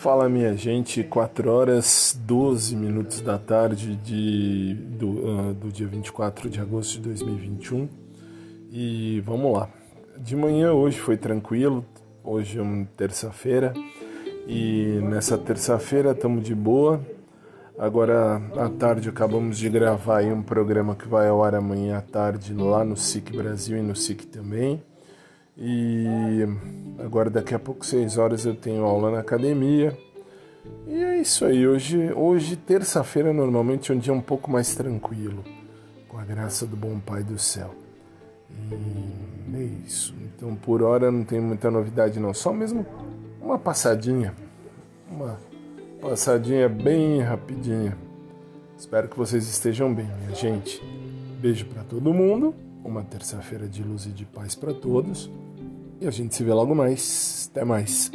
Fala minha gente, 4 horas 12 minutos da tarde de, do, uh, do dia 24 de agosto de 2021 e vamos lá. De manhã hoje foi tranquilo, hoje é uma terça-feira e nessa terça-feira estamos de boa. Agora à tarde acabamos de gravar um programa que vai ao ar amanhã à tarde lá no SIC Brasil e no SIC também. E agora daqui a pouco, seis horas, eu tenho aula na academia. E é isso aí. Hoje, hoje terça-feira, normalmente é um dia um pouco mais tranquilo, com a graça do bom Pai do céu. E é isso. Então, por hora, não tem muita novidade, não. Só mesmo uma passadinha. Uma passadinha bem rapidinha. Espero que vocês estejam bem, minha gente. Beijo para todo mundo. Uma terça-feira de luz e de paz para todos. E a gente se vê logo mais. Até mais.